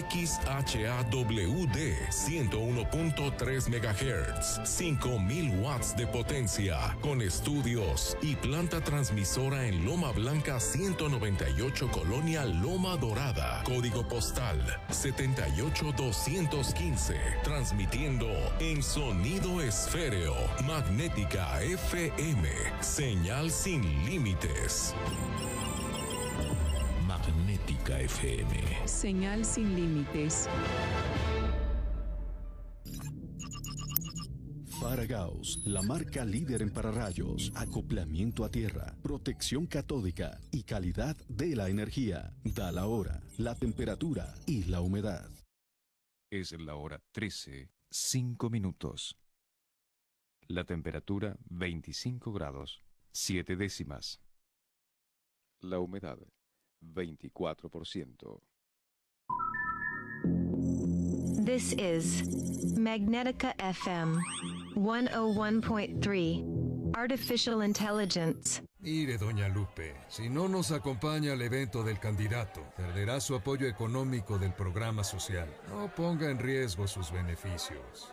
XHAWD 101.3 MHz, 5000 watts de potencia, con estudios y planta transmisora en Loma Blanca 198 Colonia Loma Dorada, código postal 78215, transmitiendo en sonido esféreo, magnética FM, señal sin límites. Magnética FM. Señal sin límites. Faragaos, la marca líder en pararrayos, acoplamiento a tierra, protección catódica y calidad de la energía. Da la hora, la temperatura y la humedad. Es la hora 13, 5 minutos. La temperatura 25 grados, 7 décimas. La humedad 24%. This is Magnetica FM 101.3 Artificial Intelligence. Mire, doña Lupe, si no nos acompaña al evento del candidato, perderá su apoyo económico del programa social. No ponga en riesgo sus beneficios.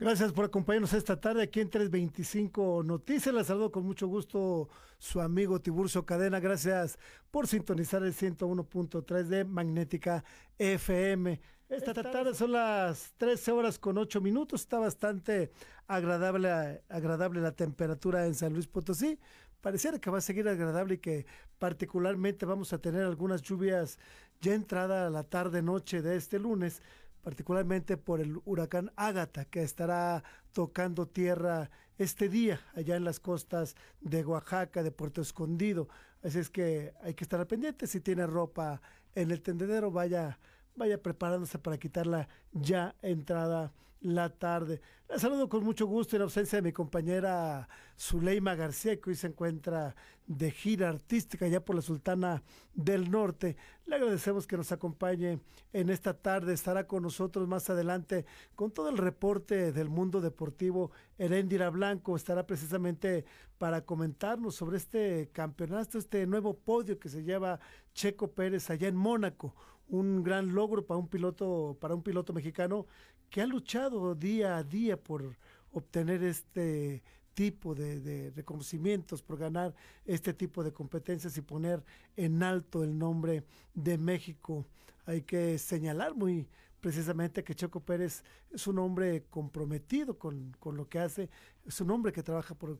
Gracias por acompañarnos esta tarde aquí en 325 Noticias. Les saludo con mucho gusto su amigo Tiburcio Cadena. Gracias por sintonizar el 101.3 de Magnética FM. Esta tarde son las 13 horas con 8 minutos. Está bastante agradable, agradable la temperatura en San Luis Potosí. Pareciera que va a seguir agradable y que particularmente vamos a tener algunas lluvias ya entrada la tarde-noche de este lunes particularmente por el huracán Ágata, que estará tocando tierra este día allá en las costas de Oaxaca, de Puerto Escondido. Así es que hay que estar pendiente. Si tiene ropa en el tendedero, vaya, vaya preparándose para quitarla ya entrada la tarde. La saludo con mucho gusto en ausencia de mi compañera Zuleima García, que hoy se encuentra de gira artística ya por la Sultana del Norte. Le agradecemos que nos acompañe en esta tarde. Estará con nosotros más adelante con todo el reporte del mundo deportivo. Herendira Blanco estará precisamente para comentarnos sobre este campeonato, este nuevo podio que se lleva Checo Pérez allá en Mónaco. Un gran logro para un piloto, para un piloto mexicano que ha luchado día a día por obtener este tipo de, reconocimientos, por ganar este tipo de competencias y poner en alto el nombre de México. Hay que señalar muy precisamente que Checo Pérez es un hombre comprometido con, lo que hace, es un hombre que trabaja por,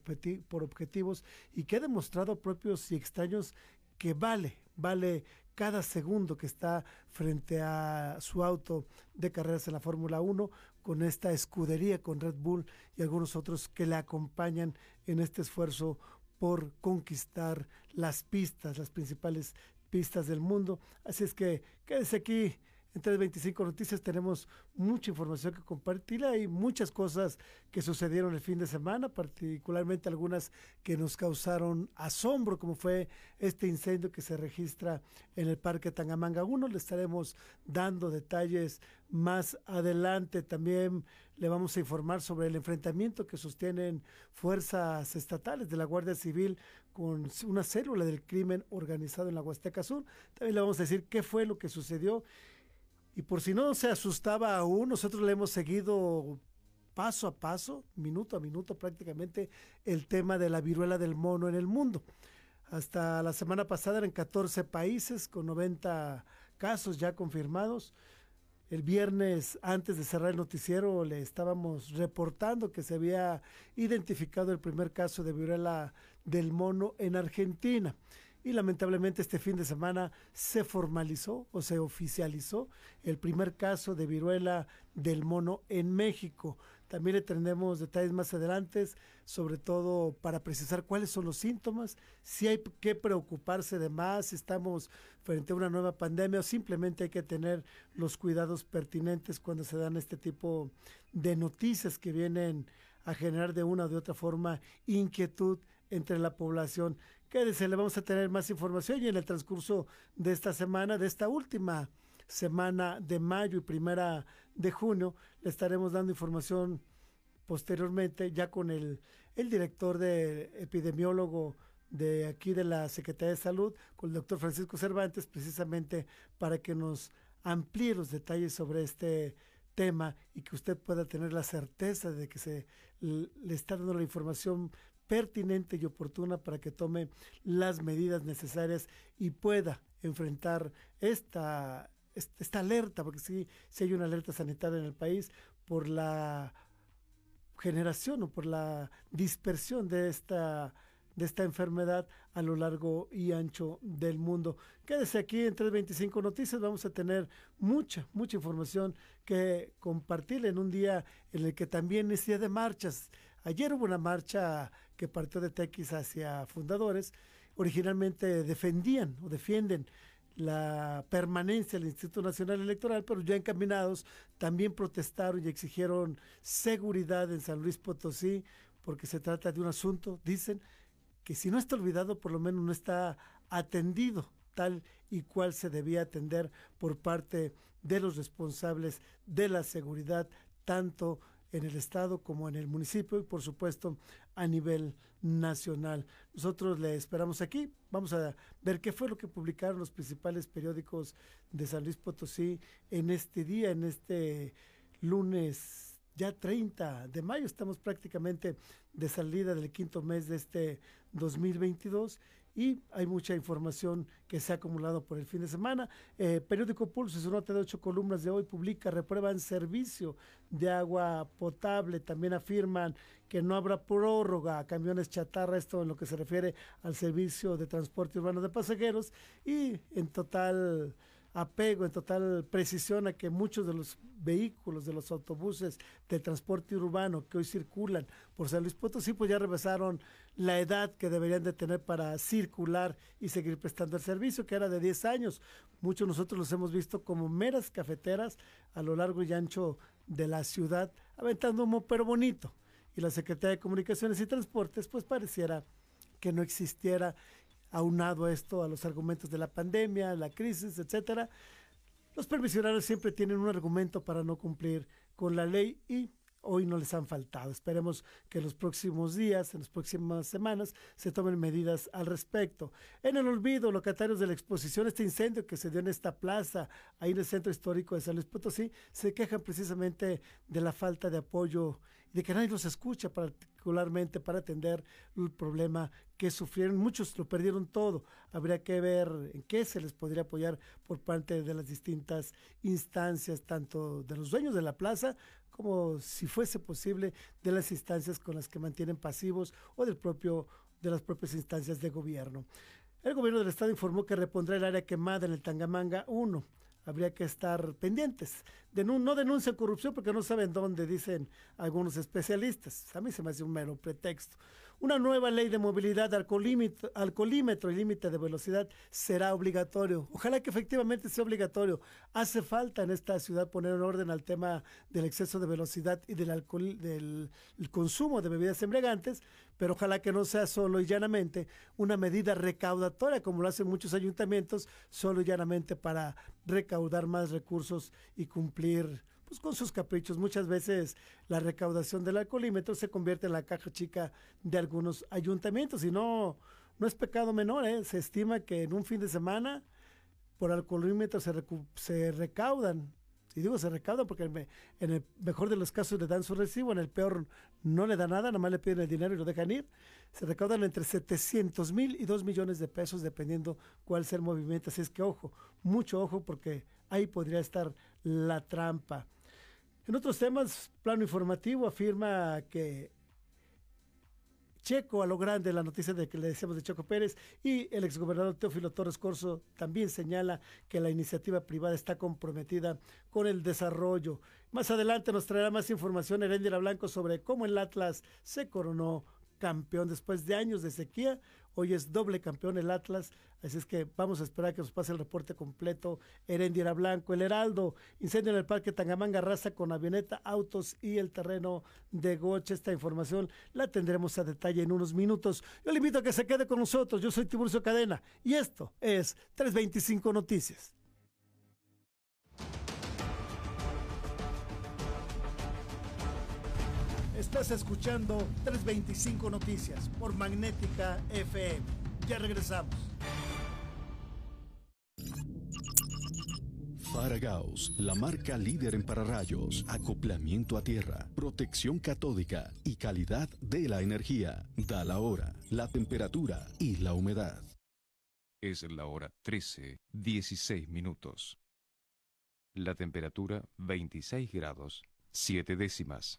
por objetivos y que ha demostrado propios y extraños que vale, vale cada segundo que está frente a su auto de carreras en la Fórmula 1 con esta escudería con Red Bull y algunos otros que le acompañan en este esfuerzo por conquistar las pistas, las principales pistas del mundo. Así es que quédese aquí en 325 Noticias tenemos mucha información que compartir. Hay muchas cosas que sucedieron el fin de semana, particularmente algunas que nos causaron asombro, como fue este incendio que se registra en el Parque Tangamanga 1. Le estaremos dando detalles más adelante. También le vamos a informar sobre el enfrentamiento que sostienen fuerzas estatales de la Guardia Civil con una célula del crimen organizado en la Huasteca Sur. También le vamos a decir qué fue lo que sucedió y por si no se asustaba aún, nosotros le hemos seguido paso a paso, minuto a minuto prácticamente, el tema de la viruela del mono en el mundo. Hasta la semana pasada eran 14 países con 90 casos ya confirmados. El viernes, antes de cerrar el noticiero, le estábamos reportando que se había identificado el primer caso de viruela del mono en Argentina y lamentablemente este fin de semana se formalizó o se oficializó el primer caso de viruela del mono en México. También le tendremos detalles más adelante, sobre todo para precisar cuáles son los síntomas, si hay que preocuparse de más, si estamos frente a una nueva pandemia o simplemente hay que tener los cuidados pertinentes cuando se dan este tipo de noticias que vienen a generar de una u de otra forma inquietud entre la población. Quédese, le vamos a tener más información y en el transcurso de esta semana, de esta última semana de mayo y primera de junio, le estaremos dando información posteriormente ya con el, el director de epidemiólogo de aquí de la Secretaría de Salud, con el doctor Francisco Cervantes, precisamente para que nos amplíe los detalles sobre este tema y que usted pueda tener la certeza de que se le está dando la información pertinente y oportuna para que tome las medidas necesarias y pueda enfrentar esta, esta alerta, porque sí, sí hay una alerta sanitaria en el país por la generación o por la dispersión de esta de esta enfermedad a lo largo y ancho del mundo. Quédese aquí en 325 Noticias, vamos a tener mucha, mucha información que compartir en un día en el que también es día de marchas. Ayer hubo una marcha que partió de Tequis hacia fundadores, originalmente defendían o defienden la permanencia del Instituto Nacional Electoral, pero ya encaminados también protestaron y exigieron seguridad en San Luis Potosí, porque se trata de un asunto, dicen, que si no está olvidado, por lo menos no está atendido tal y cual se debía atender por parte de los responsables de la seguridad, tanto en el estado como en el municipio y por supuesto a nivel nacional. Nosotros le esperamos aquí, vamos a ver qué fue lo que publicaron los principales periódicos de San Luis Potosí en este día, en este lunes ya 30 de mayo, estamos prácticamente de salida del quinto mes de este 2022 y hay mucha información que se ha acumulado por el fin de semana. Eh, periódico Pulso, su nota de ocho columnas de hoy, publica, reprueban servicio de agua potable. También afirman que no habrá prórroga a camiones chatarra, esto en lo que se refiere al servicio de transporte urbano de pasajeros. Y en total apego, en total precisión a que muchos de los vehículos, de los autobuses del transporte urbano que hoy circulan por San Luis Potosí, pues ya rebasaron la edad que deberían de tener para circular y seguir prestando el servicio, que era de 10 años. Muchos nosotros los hemos visto como meras cafeteras a lo largo y ancho de la ciudad, aventando humo, pero bonito. Y la Secretaría de Comunicaciones y Transportes, pues pareciera que no existiera aunado esto a los argumentos de la pandemia, la crisis, etcétera. Los permisionarios siempre tienen un argumento para no cumplir con la ley y hoy no les han faltado. Esperemos que en los próximos días, en las próximas semanas, se tomen medidas al respecto. En el olvido, locatarios de la exposición, este incendio que se dio en esta plaza, ahí en el centro histórico de San Luis Potosí, se quejan precisamente de la falta de apoyo de que nadie los escucha particularmente para atender el problema que sufrieron. Muchos lo perdieron todo. Habría que ver en qué se les podría apoyar por parte de las distintas instancias, tanto de los dueños de la plaza como si fuese posible de las instancias con las que mantienen pasivos o del propio, de las propias instancias de gobierno. El gobierno del estado informó que repondrá el área quemada en el Tangamanga 1. Habría que estar pendientes. no denuncian corrupción porque no saben dónde, dicen algunos especialistas. A mí se me hace un mero pretexto. Una nueva ley de movilidad alcoholímetro, y límite de velocidad será obligatorio. Ojalá que efectivamente sea obligatorio. Hace falta en esta ciudad poner en orden al tema del exceso de velocidad y del alcohol, del consumo de bebidas embriagantes, pero ojalá que no sea solo y llanamente una medida recaudatoria como lo hacen muchos ayuntamientos, solo y llanamente para recaudar más recursos y cumplir pues, con sus caprichos. Muchas veces la recaudación del alcoholímetro se convierte en la caja chica de algunos ayuntamientos y no, no es pecado menor. ¿eh? Se estima que en un fin de semana por alcoholímetro se, se recaudan. Y digo se recaudan porque en el mejor de los casos le dan su recibo, en el peor no le da nada, nada más le piden el dinero y lo dejan ir. Se recaudan entre 700 mil y 2 millones de pesos dependiendo cuál sea el movimiento. Así es que ojo, mucho ojo porque ahí podría estar la trampa. En otros temas, plano informativo afirma que Checo a lo grande, la noticia de que le decíamos de Checo Pérez, y el exgobernador Teófilo Torres Corso también señala que la iniciativa privada está comprometida con el desarrollo. Más adelante nos traerá más información Heréndira Blanco sobre cómo el Atlas se coronó campeón después de años de sequía. Hoy es doble campeón el Atlas, así es que vamos a esperar que nos pase el reporte completo. Erendiera Blanco, el Heraldo, incendio en el Parque Tangamanga, raza con avioneta, autos y el terreno de Goche. Esta información la tendremos a detalle en unos minutos. Yo le invito a que se quede con nosotros. Yo soy Tiburcio Cadena y esto es 325 Noticias. Estás escuchando 325 Noticias por Magnética FM. Ya regresamos. Faragaos, la marca líder en pararrayos, acoplamiento a tierra, protección catódica y calidad de la energía. Da la hora, la temperatura y la humedad. Es la hora 13, 16 minutos. La temperatura 26 grados, 7 décimas.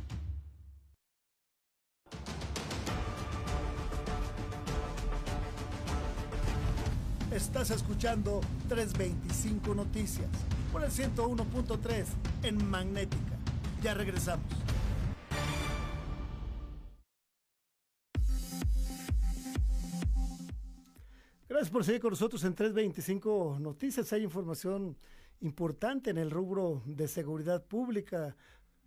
Estás escuchando 325 Noticias por el 101.3 en Magnética. Ya regresamos. Gracias por seguir con nosotros en 325 Noticias. Hay información importante en el rubro de seguridad pública,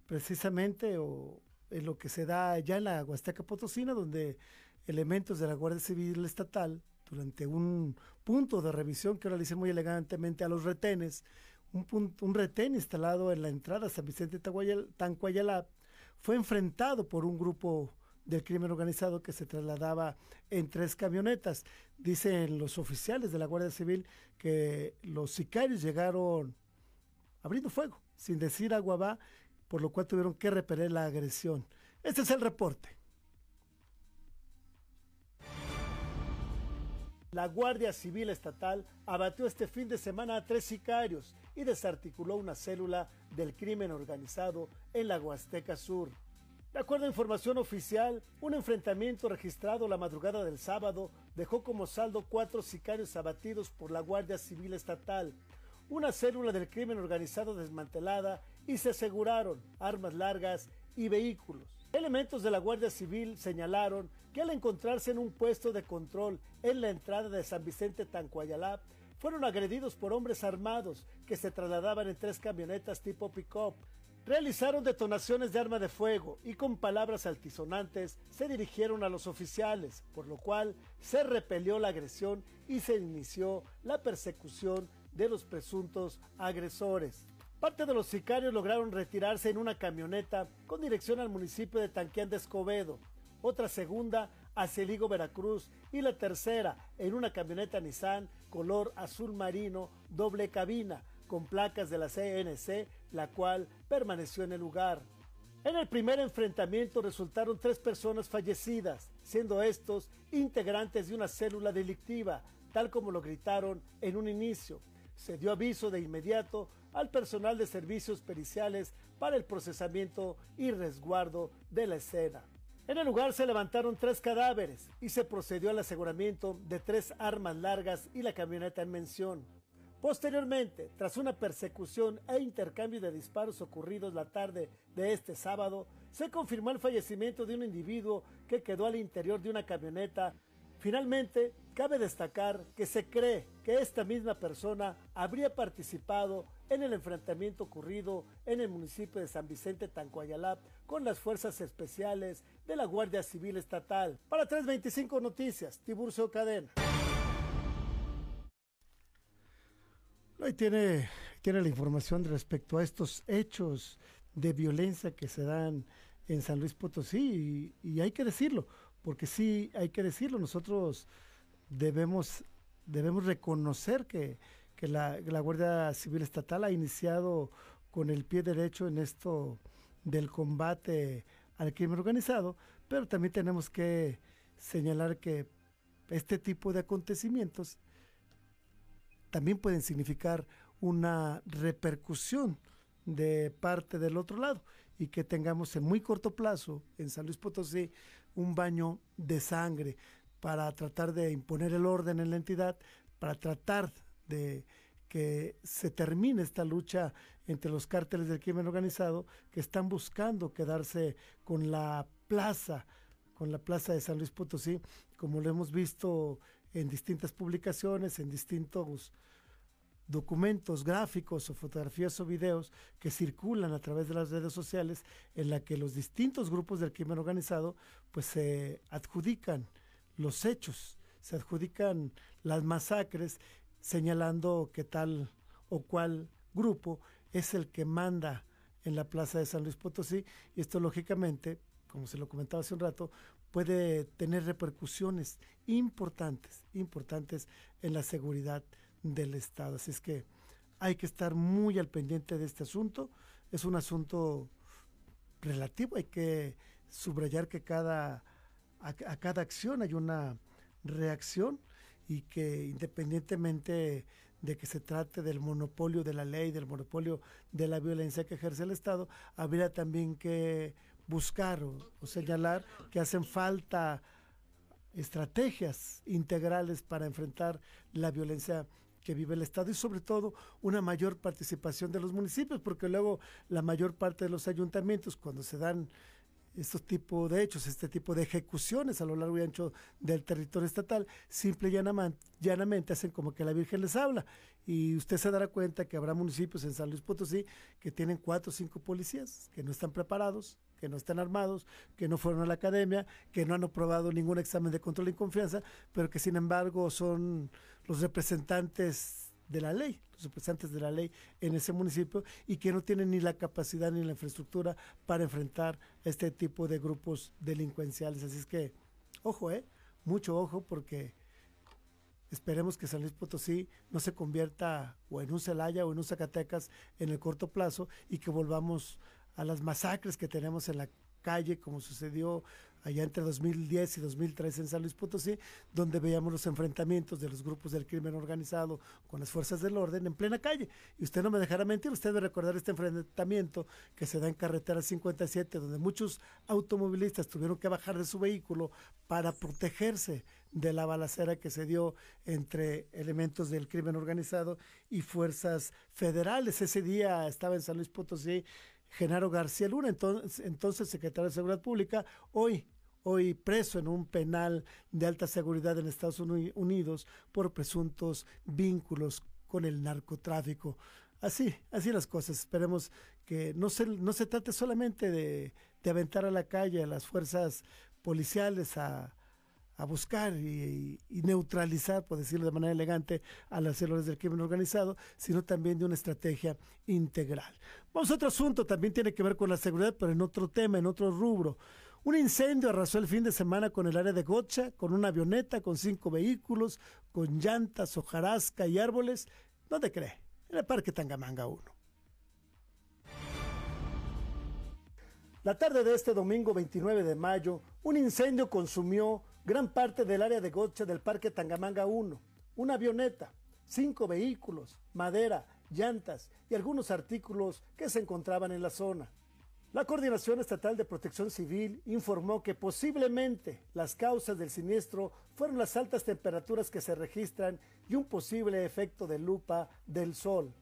precisamente o en lo que se da ya en la Huasteca Potosina, donde elementos de la Guardia Civil Estatal durante un punto de revisión que dice muy elegantemente a los retenes, un, punto, un retén instalado en la entrada a San Vicente Tancuayalá fue enfrentado por un grupo del crimen organizado que se trasladaba en tres camionetas. Dicen los oficiales de la Guardia Civil que los sicarios llegaron abriendo fuego, sin decir agua va, por lo cual tuvieron que repeler la agresión. Este es el reporte. La Guardia Civil Estatal abatió este fin de semana a tres sicarios y desarticuló una célula del crimen organizado en la Huasteca Sur. De acuerdo a información oficial, un enfrentamiento registrado la madrugada del sábado dejó como saldo cuatro sicarios abatidos por la Guardia Civil Estatal, una célula del crimen organizado desmantelada y se aseguraron armas largas y vehículos. Elementos de la Guardia Civil señalaron que al encontrarse en un puesto de control en la entrada de San Vicente Tancuayalá, fueron agredidos por hombres armados que se trasladaban en tres camionetas tipo pick-up. Realizaron detonaciones de arma de fuego y con palabras altisonantes se dirigieron a los oficiales, por lo cual se repelió la agresión y se inició la persecución de los presuntos agresores. Parte de los sicarios lograron retirarse en una camioneta con dirección al municipio de Tanquián de Escobedo, otra segunda hacia el Veracruz y la tercera en una camioneta Nissan color azul marino doble cabina con placas de la CNC, la cual permaneció en el lugar. En el primer enfrentamiento resultaron tres personas fallecidas, siendo estos integrantes de una célula delictiva, tal como lo gritaron en un inicio. Se dio aviso de inmediato al personal de servicios periciales para el procesamiento y resguardo de la escena. En el lugar se levantaron tres cadáveres y se procedió al aseguramiento de tres armas largas y la camioneta en mención. Posteriormente, tras una persecución e intercambio de disparos ocurridos la tarde de este sábado, se confirmó el fallecimiento de un individuo que quedó al interior de una camioneta. Finalmente, cabe destacar que se cree que esta misma persona habría participado en el enfrentamiento ocurrido en el municipio de San Vicente Tancuayalap con las fuerzas especiales de la Guardia Civil Estatal. Para 325 Noticias, Tiburcio Cadena. Ahí tiene, tiene la información respecto a estos hechos de violencia que se dan en San Luis Potosí y, hay que decirlo, porque sí hay que decirlo, nosotros debemos, debemos reconocer que, la, la, Guardia Civil Estatal ha iniciado con el pie derecho en esto del combate al crimen organizado, pero también tenemos que señalar que este tipo de acontecimientos también pueden significar una repercusión de parte del otro lado y que tengamos en muy corto plazo en San Luis Potosí un baño de sangre para tratar de imponer el orden en la entidad, para tratar de que se termine esta lucha entre los cárteles del crimen organizado que están buscando quedarse con la plaza, con la plaza de San Luis Potosí, como lo hemos visto en distintas publicaciones, en distintos documentos gráficos o fotografías o videos que circulan a través de las redes sociales en la que los distintos grupos del crimen organizado pues se adjudican los hechos, se adjudican las masacres señalando que tal o cual grupo es el que manda en la plaza de San Luis Potosí y esto lógicamente, como se lo comentaba hace un rato, puede tener repercusiones importantes, importantes en la seguridad del Estado. Así es que hay que estar muy al pendiente de este asunto. Es un asunto relativo, hay que subrayar que cada, a, cada acción hay una reacción y que independientemente de que se trate del monopolio de la ley, del monopolio de la violencia que ejerce el Estado, habría también que buscar o señalar que hacen falta estrategias integrales para enfrentar la violencia que vive el Estado y sobre todo una mayor participación de los municipios, porque luego la mayor parte de los ayuntamientos, cuando se dan estos tipos de hechos, este tipo de ejecuciones a lo largo y ancho del territorio estatal, simple y llanamente, hacen como que la Virgen les habla. Y usted se dará cuenta que habrá municipios en San Luis Potosí que tienen cuatro o cinco policías, que no están preparados, que no están armados, que no fueron a la academia, que no han aprobado ningún examen de control y confianza, pero que sin embargo son los representantes de la ley, los representantes de la ley en ese municipio y que no tienen ni la capacidad ni la infraestructura para enfrentar este tipo de grupos delincuenciales. Así es que, ojo, eh, mucho ojo porque esperemos que San Luis Potosí no se convierta o en un Celaya o en un Zacatecas en el corto plazo y que volvamos a las masacres que tenemos en la calle, como sucedió allá entre 2010 y 2013 en San Luis Potosí, donde veíamos los enfrentamientos de los grupos del crimen organizado con las fuerzas del orden en plena calle. Y usted no me dejará mentir, usted debe recordar este enfrentamiento que se da en carretera 57, donde muchos automovilistas tuvieron que bajar de su vehículo para protegerse de la balacera que se dio entre elementos del crimen organizado y fuerzas federales. Ese día estaba en San Luis Potosí Genaro García Luna, entonces, entonces secretario de Seguridad Pública, hoy hoy preso en un penal de alta seguridad en Estados Unidos por presuntos vínculos con el narcotráfico. Así, así las cosas. Esperemos que no se, no se trate solamente de, de aventar a la calle a las fuerzas policiales a, a buscar y, neutralizar, por decirlo de manera elegante, a las células del crimen organizado, sino también de una estrategia integral. Vamos a otro asunto, también tiene que ver con la seguridad, pero en otro tema, en otro rubro. Un incendio arrasó el fin de semana con el área de Gocha, con una avioneta, con cinco vehículos, con llantas, hojarasca y árboles. ¿Dónde cree? En el Parque Tangamanga 1. La tarde de este domingo 29 de mayo, un incendio consumió gran parte del área de Gocha del Parque Tangamanga 1. Una avioneta, cinco vehículos, madera, llantas y algunos artículos que se encontraban en la zona. La Coordinación Estatal de Protección Civil informó que posiblemente las causas del siniestro fueron las altas temperaturas que se registran y un posible efecto de lupa del sol.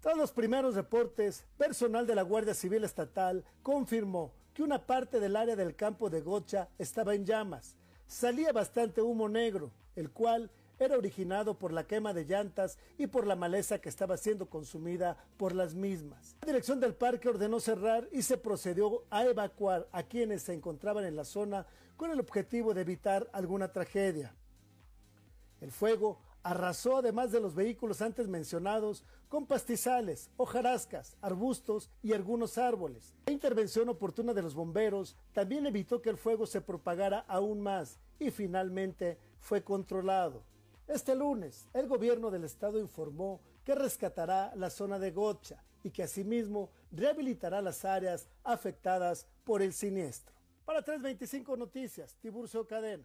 Tras los primeros reportes, personal de la Guardia Civil Estatal confirmó que una parte del área del campo de Gocha estaba en llamas. Salía bastante humo negro, el cual era originado por la quema de llantas y por la maleza que estaba siendo consumida por las mismas. La dirección del parque ordenó cerrar y se procedió a evacuar a quienes se encontraban en la zona con el objetivo de evitar alguna tragedia. El fuego arrasó además de los vehículos antes mencionados con pastizales, hojarascas, arbustos y algunos árboles. La intervención oportuna de los bomberos también evitó que el fuego se propagara aún más y finalmente fue controlado. Este lunes, el gobierno del estado informó que rescatará la zona de Gocha y que asimismo rehabilitará las áreas afectadas por el siniestro. Para 325 Noticias, Tiburcio Cadena.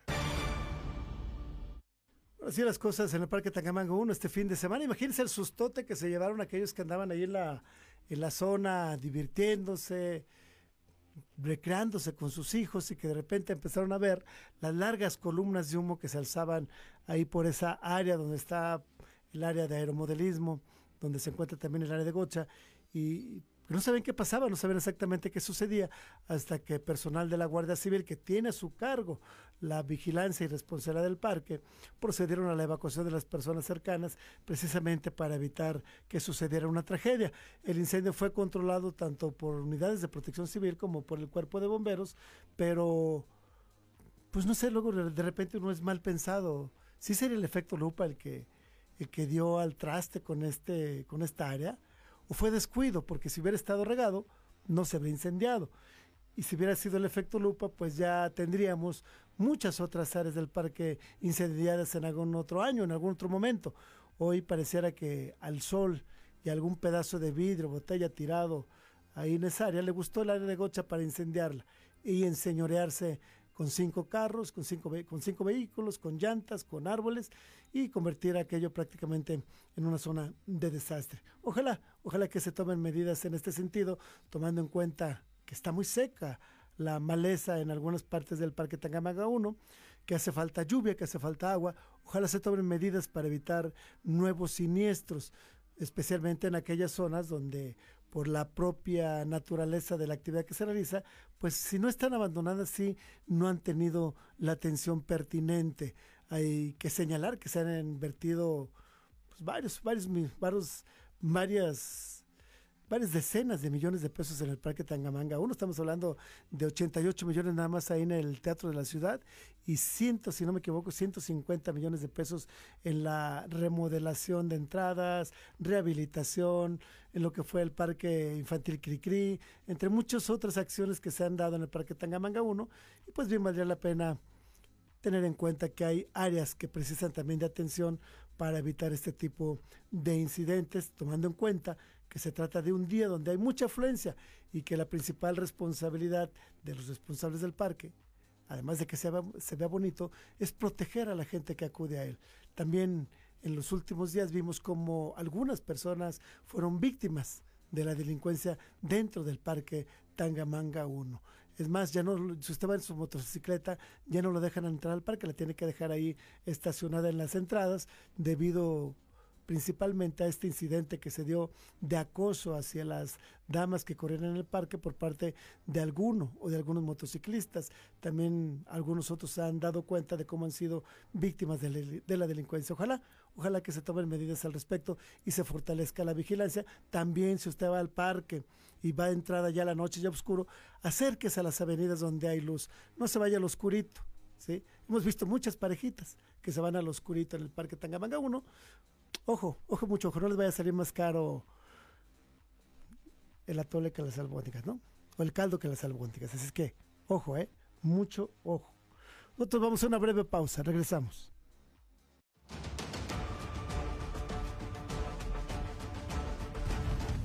Así las cosas en el Parque Tangamango 1 este fin de semana. Imagínense el sustote que se llevaron aquellos que andaban ahí en la, en la zona divirtiéndose, recreándose con sus hijos y que de repente empezaron a ver las largas columnas de humo que se alzaban ahí por esa área donde está el área de aeromodelismo, donde se encuentra también el área de Gocha, y no saben qué pasaba, no saben exactamente qué sucedía, hasta que personal de la Guardia Civil, que tiene a su cargo la vigilancia y responsabilidad del parque, procedieron a la evacuación de las personas cercanas, precisamente para evitar que sucediera una tragedia. El incendio fue controlado tanto por unidades de protección civil como por el cuerpo de bomberos, pero, pues no sé, luego de repente uno es mal pensado. Sí sería el efecto lupa el que, el que dio al traste con, este, con esta área fue descuido, porque si hubiera estado regado, no se habría incendiado. Y si hubiera sido el efecto lupa, pues ya tendríamos muchas otras áreas del parque incendiadas en algún otro año, en algún otro momento. Hoy pareciera que al sol y algún pedazo de vidrio, botella tirado ahí en esa área, le gustó el área de Gocha para incendiarla y enseñorearse con cinco carros, con cinco, con cinco vehículos, con llantas, con árboles y convertir aquello prácticamente en una zona de desastre. Ojalá, ojalá que se tomen medidas en este sentido, tomando en cuenta que está muy seca la maleza en algunas partes del Parque Tangamaga 1, que hace falta lluvia, que hace falta agua. Ojalá se tomen medidas para evitar nuevos siniestros, especialmente en aquellas zonas donde por la propia naturaleza de la actividad que se realiza, pues si no están abandonadas, sí, no han tenido la atención pertinente. Hay que señalar que se han invertido pues, varios, varios, varios, varias varias decenas de millones de pesos en el Parque Tangamanga. Uno estamos hablando de 88 millones nada más ahí en el Teatro de la Ciudad y cientos, si no me equivoco, 150 millones de pesos en la remodelación de entradas, rehabilitación, en lo que fue el Parque Infantil Cricri, entre muchas otras acciones que se han dado en el Parque Tangamanga 1 y pues bien valdría la pena tener en cuenta que hay áreas que precisan también de atención para evitar este tipo de incidentes, tomando en cuenta que se trata de un día donde hay mucha afluencia y que la principal responsabilidad de los responsables del parque, además de que se vea, bonito, es proteger a la gente que acude a él. También en los últimos días vimos como algunas personas fueron víctimas de la delincuencia dentro del parque Tangamanga 1. Es más, ya no, si usted va en su motocicleta, ya no lo dejan entrar al parque, la tiene que dejar ahí estacionada en las entradas debido principalmente a este incidente que se dio de acoso hacia las damas que corrían en el parque por parte de alguno o de algunos motociclistas. También algunos otros se han dado cuenta de cómo han sido víctimas de, la delincuencia. Ojalá, ojalá que se tomen medidas al respecto y se fortalezca la vigilancia. También si usted va al parque y va a entrada ya la noche ya oscuro, acérquese a las avenidas donde hay luz. No se vaya al oscurito, ¿sí? Hemos visto muchas parejitas que se van al oscurito en el Parque Tangamanga 1. Ojo, ojo mucho, ojo, no les vaya a salir más caro el atole que las albóndigas, ¿no? O el caldo que las albóndigas. Así es que, ojo, ¿eh? Mucho ojo. Nosotros vamos a una breve pausa, regresamos.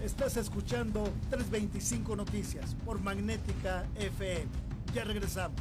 Estás escuchando 325 Noticias por Magnética FM. Ya regresamos.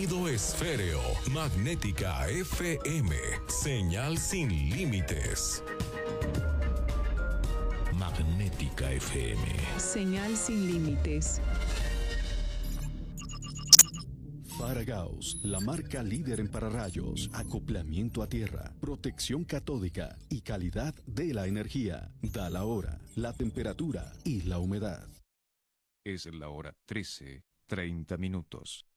esféreo, magnética FM, señal sin límites. Magnética FM. Señal sin límites. Faragaos, la marca líder en pararrayos, acoplamiento a tierra, protección catódica y calidad de la energía. Da la hora, la temperatura y la humedad. Es la hora 13, 30 minutos.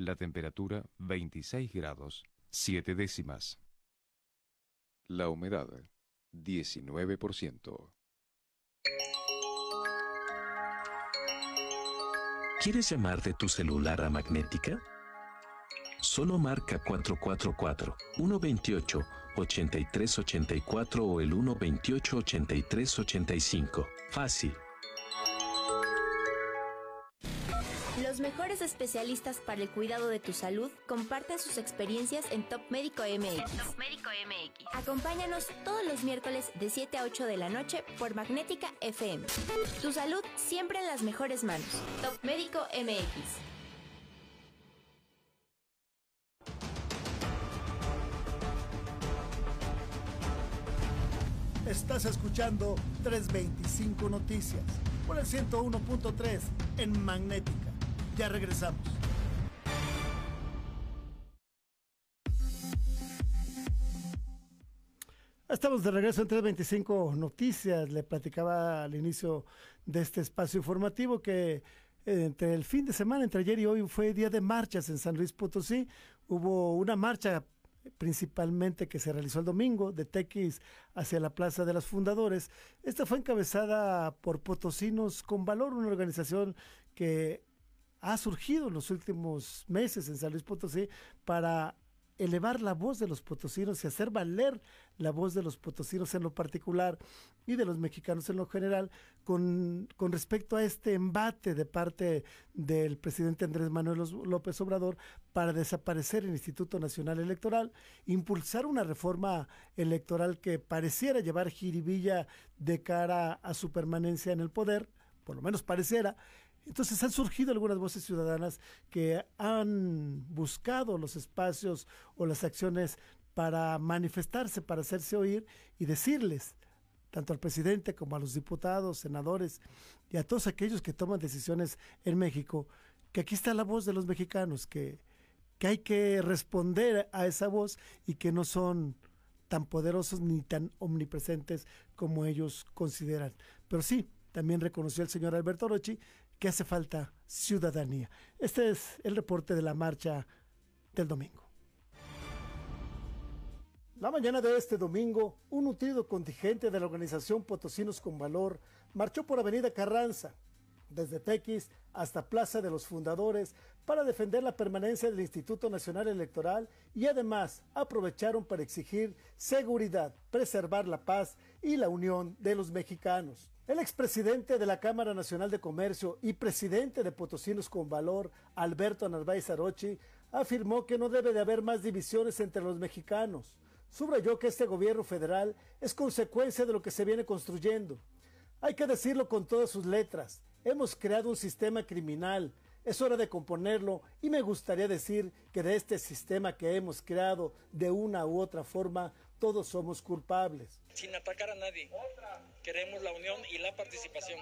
La temperatura 26 grados, 7 décimas. La humedad 19%. ¿Quieres llamar de tu celular a Magnética? Solo marca 444-128-8384 o el 128-8385. Fácil. Mejores especialistas para el cuidado de tu salud comparten sus experiencias en Top Médico MX. Top Médico MX. Acompáñanos todos los miércoles de 7 a 8 de la noche por Magnética FM. Tu salud siempre en las mejores manos. Top Médico MX. Estás escuchando 325 Noticias por el 101.3 en Magnética. Ya regresamos. Estamos de regreso en 325 Noticias. Le platicaba al inicio de este espacio informativo que eh, entre el fin de semana, entre ayer y hoy, fue día de marchas en San Luis Potosí. Hubo una marcha principalmente que se realizó el domingo de Tequis hacia la Plaza de los Fundadores. Esta fue encabezada por Potosinos con Valor, una organización que ha surgido en los últimos meses en San Luis Potosí para elevar la voz de los potosinos y hacer valer la voz de los potosinos en lo particular y de los mexicanos en lo general con, con respecto a este embate de parte del presidente Andrés Manuel López Obrador para desaparecer el Instituto Nacional Electoral, impulsar una reforma electoral que pareciera llevar jiribilla de cara a su permanencia en el poder, por lo menos pareciera, entonces han surgido algunas voces ciudadanas que han buscado los espacios o las acciones para manifestarse, para hacerse oír y decirles, tanto al presidente como a los diputados, senadores y a todos aquellos que toman decisiones en México, que aquí está la voz de los mexicanos, que, que hay que responder a esa voz y que no son tan poderosos ni tan omnipresentes como ellos consideran. Pero sí, también reconoció el señor Alberto Rochi que hace falta ciudadanía. Este es el reporte de la marcha del domingo. La mañana de este domingo, un nutrido contingente de la organización Potosinos con Valor marchó por Avenida Carranza, desde Tequis hasta Plaza de los Fundadores, para defender la permanencia del Instituto Nacional Electoral y además aprovecharon para exigir seguridad, preservar la paz y la unión de los mexicanos. El expresidente de la Cámara Nacional de Comercio y presidente de Potosinos con Valor, Alberto Narváez Arochi, afirmó que no debe de haber más divisiones entre los mexicanos. Subrayó que este gobierno federal es consecuencia de lo que se viene construyendo. Hay que decirlo con todas sus letras. Hemos creado un sistema criminal. Es hora de componerlo y me gustaría decir que de este sistema que hemos creado de una u otra forma todos somos culpables. Sin atacar a nadie. Queremos la unión y la participación.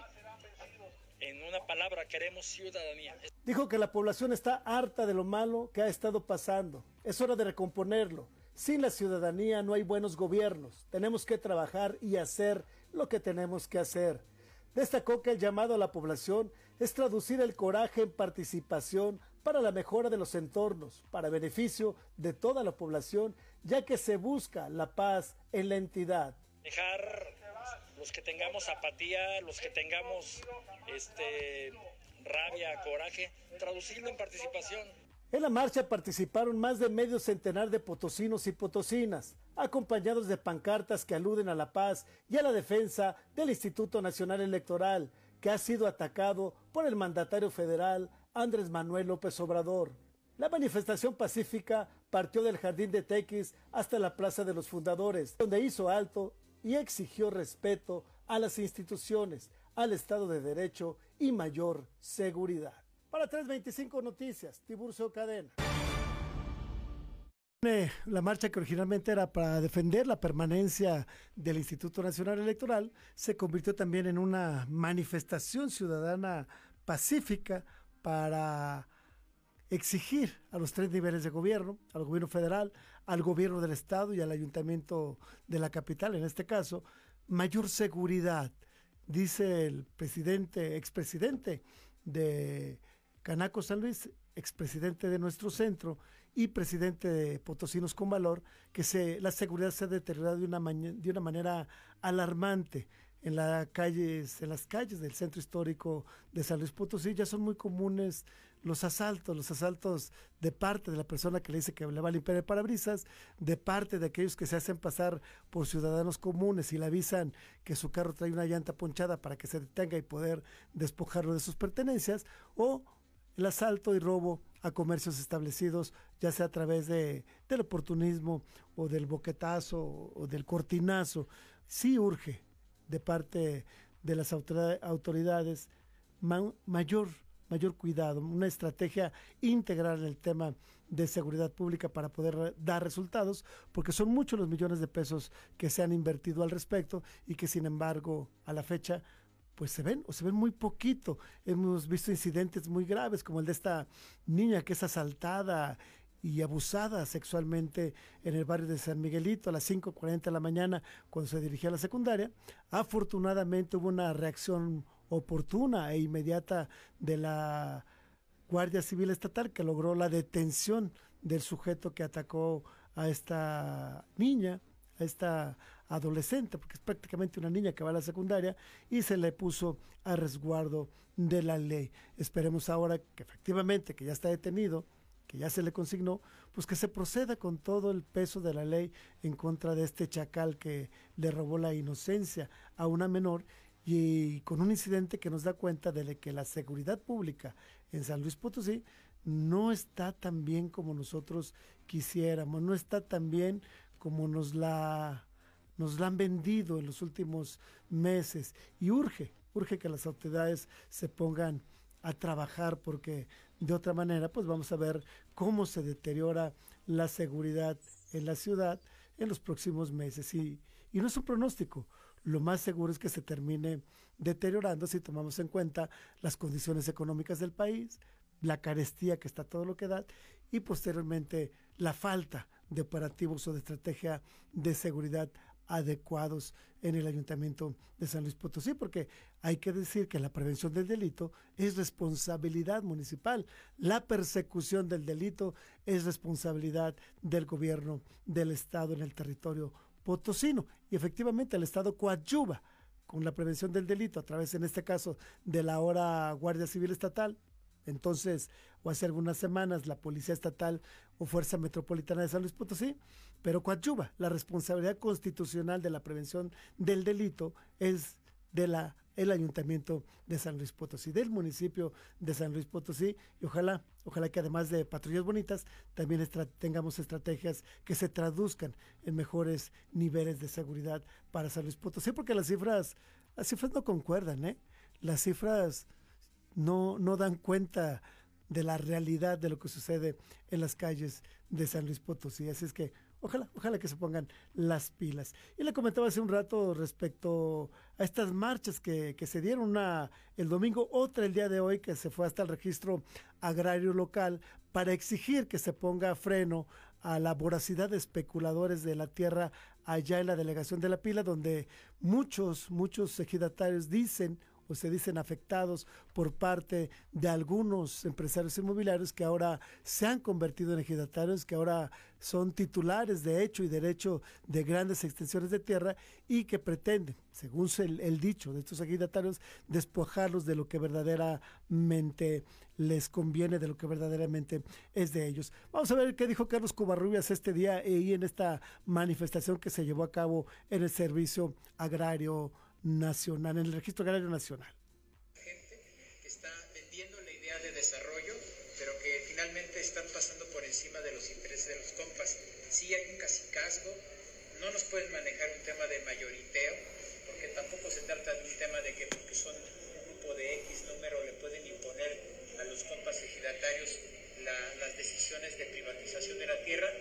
En una palabra, queremos ciudadanía. Dijo que la población está harta de lo malo que ha estado pasando. Es hora de recomponerlo. Sin la ciudadanía no hay buenos gobiernos. Tenemos que trabajar y hacer lo que tenemos que hacer. Destacó que el llamado a la población es traducir el coraje en participación para la mejora de los entornos, para beneficio de toda la población, ya que se busca la paz en la entidad. Dejar los que tengamos apatía, los que tengamos este, rabia, coraje, traducirlo en participación. En la marcha participaron más de medio centenar de potosinos y potosinas, acompañados de pancartas que aluden a la paz y a la defensa del Instituto Nacional Electoral, que ha sido atacado por el mandatario federal Andrés Manuel López Obrador. La manifestación pacífica partió del Jardín de Tequis hasta la Plaza de los Fundadores, donde hizo alto y exigió respeto a las instituciones, al Estado de Derecho y mayor seguridad. Para 325 Noticias, Tiburcio Cadena. La marcha que originalmente era para defender la permanencia del Instituto Nacional Electoral se convirtió también en una manifestación ciudadana pacífica para exigir a los tres niveles de gobierno, al gobierno federal, al gobierno del estado y al ayuntamiento de la capital, en este caso, mayor seguridad. Dice el presidente, expresidente de Canaco San Luis, expresidente de nuestro centro y presidente de Potosinos con Valor, que se, la seguridad se ha deteriorado de una, de una manera alarmante en, la calles, en las calles del centro histórico de San Luis Potosí. Ya son muy comunes los asaltos, los asaltos de parte de la persona que le dice que le va a limpiar el parabrisas, de parte de aquellos que se hacen pasar por ciudadanos comunes y le avisan que su carro trae una llanta ponchada para que se detenga y poder despojarlo de sus pertenencias, o el asalto y robo a comercios establecidos, ya sea a través de, del oportunismo o del boquetazo o del cortinazo. Sí urge de parte de las autoridades mayor mayor cuidado, una estrategia integral en el tema de seguridad pública para poder dar resultados, porque son muchos los millones de pesos que se han invertido al respecto y que sin embargo a la fecha pues se ven o se ven muy poquito. Hemos visto incidentes muy graves como el de esta niña que es asaltada y abusada sexualmente en el barrio de San Miguelito a las 5.40 de la mañana cuando se dirigía a la secundaria. Afortunadamente hubo una reacción oportuna e inmediata de la Guardia Civil Estatal que logró la detención del sujeto que atacó a esta niña, a esta adolescente, porque es prácticamente una niña que va a la secundaria, y se le puso a resguardo de la ley. Esperemos ahora que efectivamente, que ya está detenido, que ya se le consignó, pues que se proceda con todo el peso de la ley en contra de este chacal que le robó la inocencia a una menor y con un incidente que nos da cuenta de que la seguridad pública en San Luis Potosí no está tan bien como nosotros quisiéramos, no está tan bien como nos la, nos la han vendido en los últimos meses. Y urge, urge que las autoridades se pongan a trabajar porque de otra manera pues vamos a ver cómo se deteriora la seguridad en la ciudad en los próximos meses. Y, y no es un pronóstico, lo más seguro es que se termine deteriorando si tomamos en cuenta las condiciones económicas del país, la carestía que está todo lo que da y posteriormente la falta de operativos o de estrategia de seguridad adecuados en el ayuntamiento de San Luis Potosí, porque hay que decir que la prevención del delito es responsabilidad municipal, la persecución del delito es responsabilidad del gobierno del Estado en el territorio potosino. Y efectivamente el Estado coadyuva con la prevención del delito a través, en este caso, de la ahora Guardia Civil Estatal. Entonces, o hace algunas semanas, la Policía Estatal o Fuerza Metropolitana de San Luis Potosí, pero coadyuva. La responsabilidad constitucional de la prevención del delito es de el Ayuntamiento de San Luis Potosí, del municipio de San Luis Potosí, y ojalá, ojalá que además de patrullas bonitas, también tengamos estrategias que se traduzcan en mejores niveles de seguridad para San Luis Potosí, porque las cifras, las cifras no concuerdan, ¿eh? Las cifras no, no dan cuenta de la realidad de lo que sucede en las calles de San Luis Potosí. Así es que ojalá, ojalá que se pongan las pilas. Y le comentaba hace un rato respecto a estas marchas que, que, se dieron, una el domingo, otra el día de hoy, que se fue hasta el registro agrario local para exigir que se ponga freno a la voracidad de especuladores de la tierra allá en la delegación de la pila, donde muchos, muchos ejidatarios dicen o se dicen afectados por parte de algunos empresarios inmobiliarios que ahora se han convertido en ejidatarios, que ahora son titulares de hecho y derecho de grandes extensiones de tierra y que pretenden, según el, el dicho de estos ejidatarios, despojarlos de lo que verdaderamente les conviene, de lo que verdaderamente es de ellos. Vamos a ver qué dijo Carlos Covarrubias este día y en esta manifestación que se llevó a cabo en el Servicio Agrario nacional, en el registro agrario nacional. Gente que está vendiendo la idea de desarrollo, pero que finalmente están pasando por encima de los intereses de los compas. Sí hay un casicazgo, no nos pueden manejar un tema de mayoriteo, porque tampoco se trata de un tema de que porque son un grupo de X número le pueden imponer a los compas ejidatarios la, las decisiones de privatización de la tierra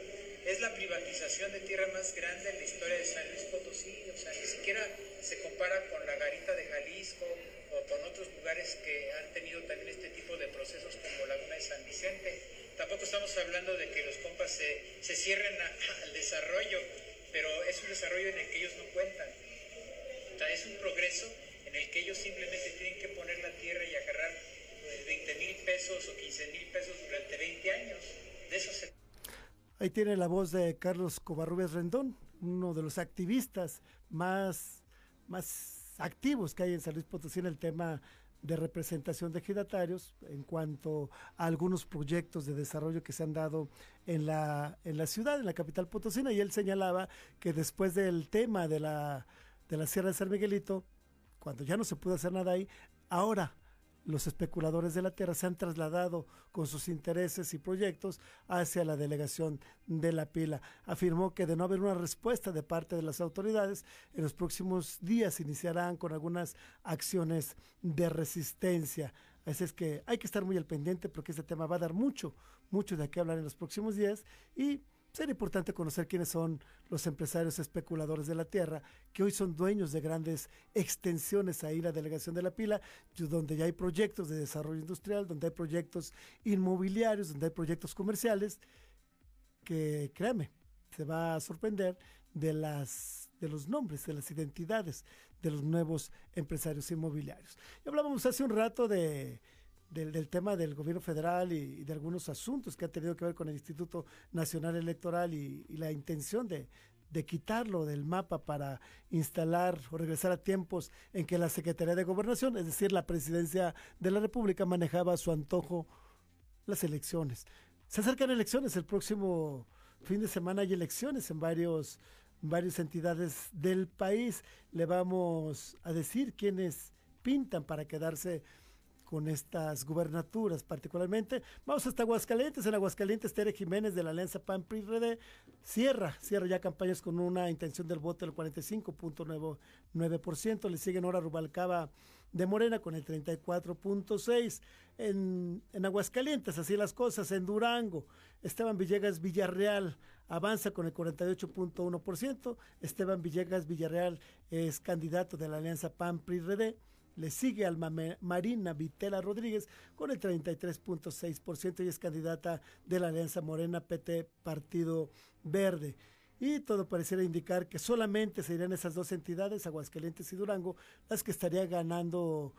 es la privatización de tierra más grande en la historia de San Luis Potosí, o sea, ni siquiera se compara con la garita de Jalisco o con otros lugares que han tenido también este tipo de procesos como Laguna de San Vicente. Tampoco estamos hablando de que los compas se, se cierren al desarrollo, pero es un desarrollo en el que ellos no cuentan. O sea, es un progreso en el que ellos simplemente tienen que poner la tierra y agarrar 20 mil pesos o 15 mil pesos durante 20 años. De eso se Ahí tiene la voz de Carlos Covarrubias Rendón, uno de los activistas más, más activos que hay en San Luis Potosí en el tema de representación de ejidatarios en cuanto a algunos proyectos de desarrollo que se han dado en la, en la ciudad, en la capital potosina, y él señalaba que después del tema de la, de la Sierra de San Miguelito, cuando ya no se pudo hacer nada ahí, ahora los especuladores de la tierra se han trasladado con sus intereses y proyectos hacia la delegación de la pila. Afirmó que de no haber una respuesta de parte de las autoridades, en los próximos días iniciarán con algunas acciones de resistencia. Así es que hay que estar muy al pendiente porque este tema va a dar mucho, mucho de qué hablar en los próximos días y Sería importante conocer quiénes son los empresarios especuladores de la tierra, que hoy son dueños de grandes extensiones ahí la delegación de la pila, donde ya hay proyectos de desarrollo industrial, donde hay proyectos inmobiliarios, donde hay proyectos comerciales, que créame, se va a sorprender de las de los nombres, de las identidades de los nuevos empresarios inmobiliarios. Y hablábamos hace un rato de del, tema del gobierno federal y, de algunos asuntos que han tenido que ver con el Instituto Nacional Electoral y, la intención de, de quitarlo del mapa para instalar o regresar a tiempos en que la Secretaría de Gobernación, es decir, la Presidencia de la República, manejaba a su antojo las elecciones. Se acercan elecciones, el próximo fin de semana hay elecciones en varios, varias entidades del país. Le vamos a decir quiénes pintan para quedarse con estas gubernaturas particularmente. Vamos hasta Aguascalientes. En Aguascalientes, Tere Jiménez de la Alianza PAN PRI RD cierra, cierra ya campañas con una intención del voto del 45.9%. Le siguen ahora Rubalcaba de Morena con el 34.6%. En, en Aguascalientes, así las cosas. En Durango, Esteban Villegas Villarreal avanza con el 48.1%. Esteban Villegas Villarreal es candidato de la Alianza PAN PRI RD le sigue Alma Marina Vitela Rodríguez con el 33.6% y es candidata de la Alianza Morena PT Partido Verde. Y todo pareciera indicar que solamente serían esas dos entidades, Aguascalientes y Durango, las que estarían ganando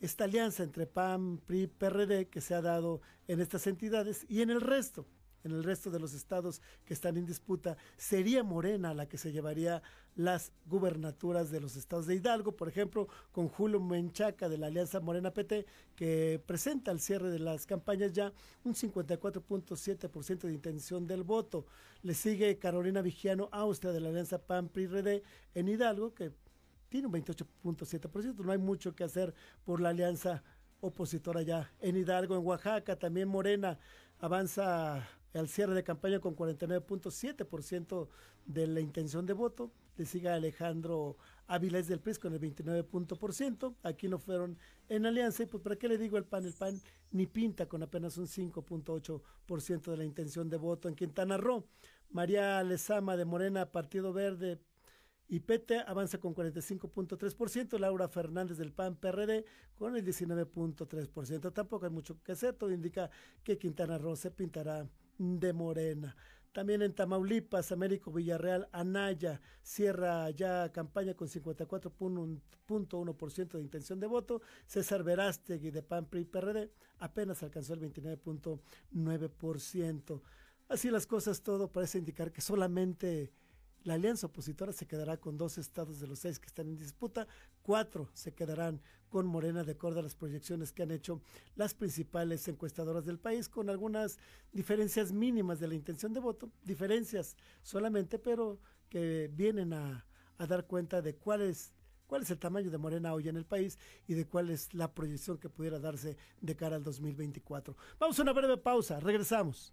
esta alianza entre PAN, PRI, PRD que se ha dado en estas entidades y en el resto en el resto de los estados que están en disputa, sería Morena la que se llevaría las gubernaturas de los estados de Hidalgo, por ejemplo, con Julio Menchaca de la Alianza Morena PT, que presenta al cierre de las campañas ya un 54.7% de intención del voto. Le sigue Carolina Vigiano Austria de la Alianza PAN-PRI-RD en Hidalgo, que tiene un 28.7%. No hay mucho que hacer por la alianza opositora ya en Hidalgo, en Oaxaca, también Morena avanza al cierre de campaña con 49.7% de la intención de voto. Le sigue Alejandro Avilés del PRIS con el 29%. Aquí no fueron en alianza. Y pues, ¿para qué le digo el PAN? El PAN ni pinta con apenas un 5.8% de la intención de voto en Quintana Roo. María Lezama de Morena, Partido Verde y PT avanza con 45.3%, Laura Fernández del PAN PRD con el 19.3%. Tampoco hay mucho que hacer, todo indica que Quintana Roo se pintará de morena. También en Tamaulipas, Américo Villarreal, Anaya cierra ya campaña con 54.1% de intención de voto. César Verástegui de PAN PRI PRD apenas alcanzó el 29.9%. Así las cosas, todo parece indicar que solamente la alianza opositora se quedará con dos estados de los seis que están en disputa, cuatro se quedarán con Morena de acuerdo a las proyecciones que han hecho las principales encuestadoras del país, con algunas diferencias mínimas de la intención de voto, diferencias solamente, pero que vienen a, dar cuenta de cuál es el tamaño de Morena hoy en el país y de cuál es la proyección que pudiera darse de cara al 2024. Vamos a una breve pausa, regresamos.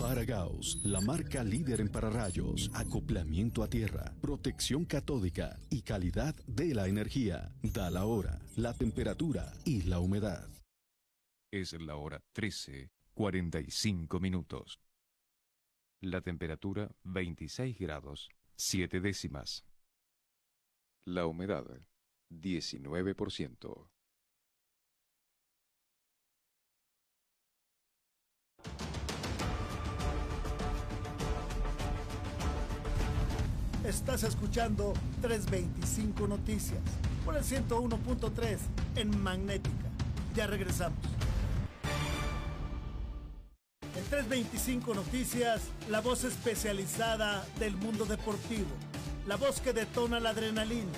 Faragaos, la marca líder en pararrayos, acoplamiento a tierra, protección catódica y calidad de la energía. Da la hora, la temperatura y la humedad. Es la hora 13, 45 minutos. La temperatura 26 grados, 7 décimas. La humedad 19%. Estás escuchando 325 Noticias por el 101.3 en Magnética. Ya regresamos. En 325 Noticias, la voz especializada del mundo deportivo. La voz que detona la adrenalina,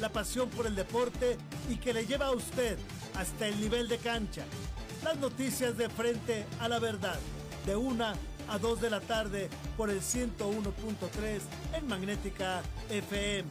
la pasión por el deporte y que le lleva a usted hasta el nivel de cancha. Las noticias de frente a la verdad, de una a 2 de la tarde por el 101.3 en Magnética FM.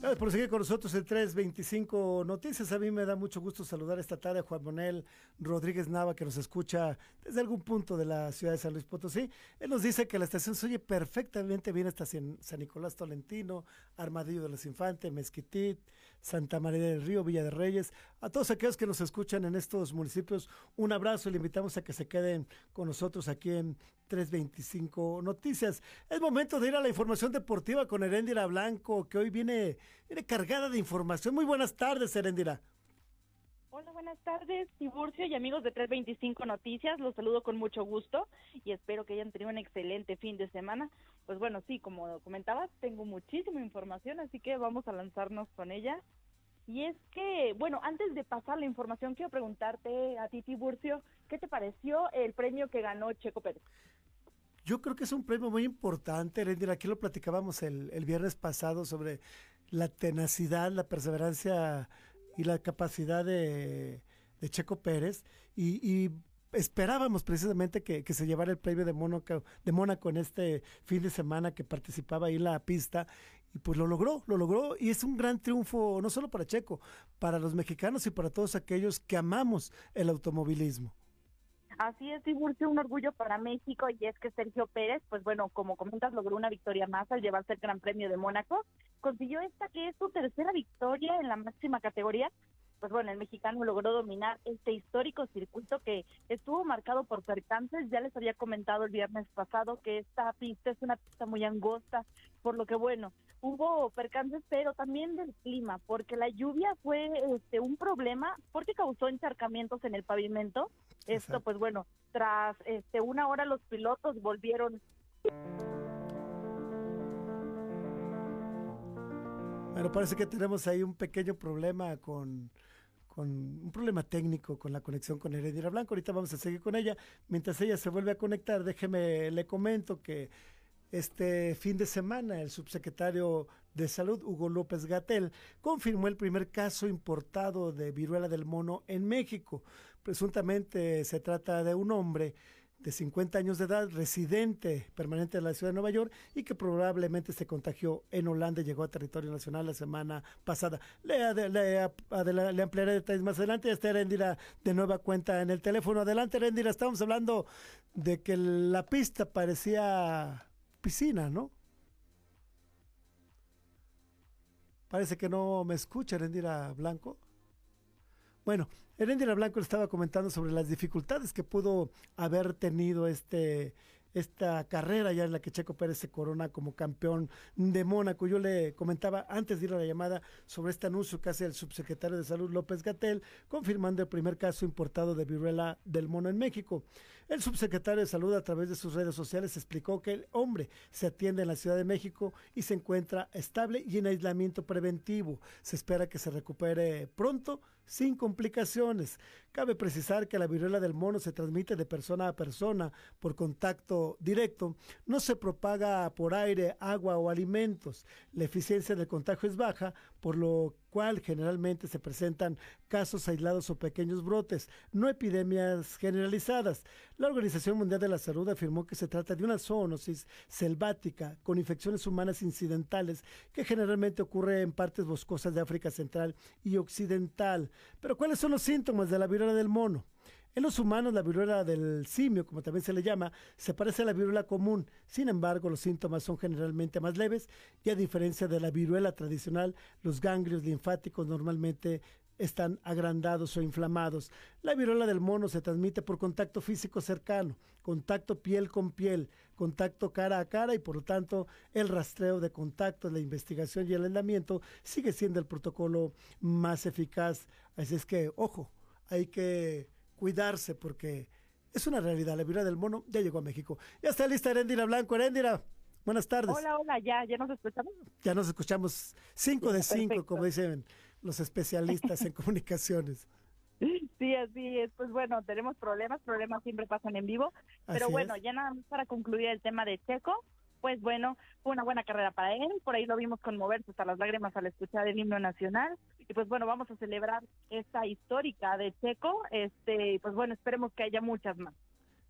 Gracias por seguir con nosotros en 325 Noticias. A mí me da mucho gusto saludar esta tarde a Juan Manuel Rodríguez Nava, que nos escucha desde algún punto de la ciudad de San Luis Potosí. Él nos dice que la estación se oye perfectamente bien hasta San Nicolás Tolentino, Armadillo de los Infantes, Mezquitit, Santa María del Río, Villa de Reyes. A todos aquellos que nos escuchan en estos municipios, un abrazo y le invitamos a que se queden con nosotros aquí en 325 Noticias. Es momento de ir a la información deportiva con Heréndira Blanco, que hoy viene, viene cargada de información. Muy buenas tardes, Heréndira. Hola, buenas tardes, Tiburcio y amigos de 325 Noticias. Los saludo con mucho gusto y espero que hayan tenido un excelente fin de semana. Pues bueno, sí, como comentabas, tengo muchísima información, así que vamos a lanzarnos con ella. Y es que, bueno, antes de pasar la información, quiero preguntarte a ti, Tiburcio, ¿qué te pareció el premio que ganó Checo Pérez? Yo creo que es un premio muy importante, Heréndira. Aquí lo platicábamos el, el viernes pasado sobre la tenacidad, la perseverancia y la capacidad de, Checo Pérez y, y esperábamos precisamente que, que, se llevara el premio de Mónaco, de Mónaco en este fin de semana que participaba ahí en la pista y pues lo logró, lo logró y es un gran triunfo no solo para Checo, para los mexicanos y para todos aquellos que amamos el automovilismo. Así es, Tiburcio, un orgullo para México y es que Sergio Pérez, pues bueno, como comentas, logró una victoria más al llevarse el Gran Premio de Mónaco. Consiguió esta que es su tercera victoria en la máxima categoría. Pues bueno, el mexicano logró dominar este histórico circuito que estuvo marcado por percances. Ya les había comentado el viernes pasado que esta pista es una pista muy angosta, por lo que bueno, hubo percances, pero también del clima, porque la lluvia fue este, un problema porque causó encharcamientos en el pavimento. Esto, pues bueno, tras este, una hora los pilotos volvieron. Bueno, parece que tenemos ahí un pequeño problema con, con un problema técnico con la conexión con Heredira Blanco. Ahorita vamos a seguir con ella. Mientras ella se vuelve a conectar, déjeme le comento que Este fin de semana, el subsecretario de Salud, Hugo López Gatel, confirmó el primer caso importado de viruela del mono en México. Presuntamente se trata de un hombre de 50 años de edad, residente permanente de la ciudad de Nueva York y que probablemente se contagió en Holanda y llegó a territorio nacional la semana pasada. Le, le, ampliaré detalles más adelante. Está Erendira de nueva cuenta en el teléfono. Adelante, Erendira. Estamos hablando de que la pista parecía piscina, ¿no? Parece que no me escucha, Erendira Blanco. Bueno, Erendira Blanco estaba comentando sobre las dificultades que pudo haber tenido este esta carrera ya en la que Checo Pérez se corona como campeón de Mónaco. Yo le comentaba antes de ir a la llamada sobre este anuncio que hace el subsecretario de Salud López Gatel, confirmando el primer caso importado de viruela del mono en México. El subsecretario de Salud a través de sus redes sociales explicó que el hombre se atiende en la Ciudad de México y se encuentra estable y en aislamiento preventivo. Se espera que se recupere pronto sin complicaciones. Cabe precisar que la viruela del mono se transmite de persona a persona por contacto directo, no se propaga por aire, agua o alimentos. La eficiencia del contagio es baja, por lo cual generalmente se presentan casos aislados o pequeños brotes, no epidemias generalizadas. La Organización Mundial de la Salud afirmó que se trata de una zoonosis selvática con infecciones humanas incidentales que generalmente ocurre en partes boscosas de África Central y Occidental. Pero ¿cuáles son los síntomas de la viruela del mono? En los humanos, la viruela del simio, como también se le llama, se parece a la viruela común. Sin embargo, los síntomas son generalmente más leves y a diferencia de la viruela tradicional, los ganglios linfáticos normalmente están agrandados o inflamados. La viruela del mono se transmite por contacto físico cercano, contacto piel con piel, contacto cara a cara y por lo tanto el rastreo de contactos, la investigación y el aislamiento sigue siendo el protocolo más eficaz. Así es que, ojo, hay que cuidarse porque es una realidad. La viruela del mono ya llegó a México. Ya está lista Erendira Blanco. Erendira, buenas tardes. Hola, hola, ya, ya nos escuchamos. Ya nos escuchamos cinco de cinco, como dicen los especialistas en comunicaciones. Sí, así es. Pues bueno, tenemos problemas, problemas siempre pasan en vivo. Pero Así bueno, es. ya nada más para concluir el tema de Checo, pues bueno, fue una buena carrera para él. Por ahí lo vimos conmoverse hasta las lágrimas al escuchar el himno nacional. Y pues bueno, vamos a celebrar esta histórica de Checo. Este, pues bueno, esperemos que haya muchas más.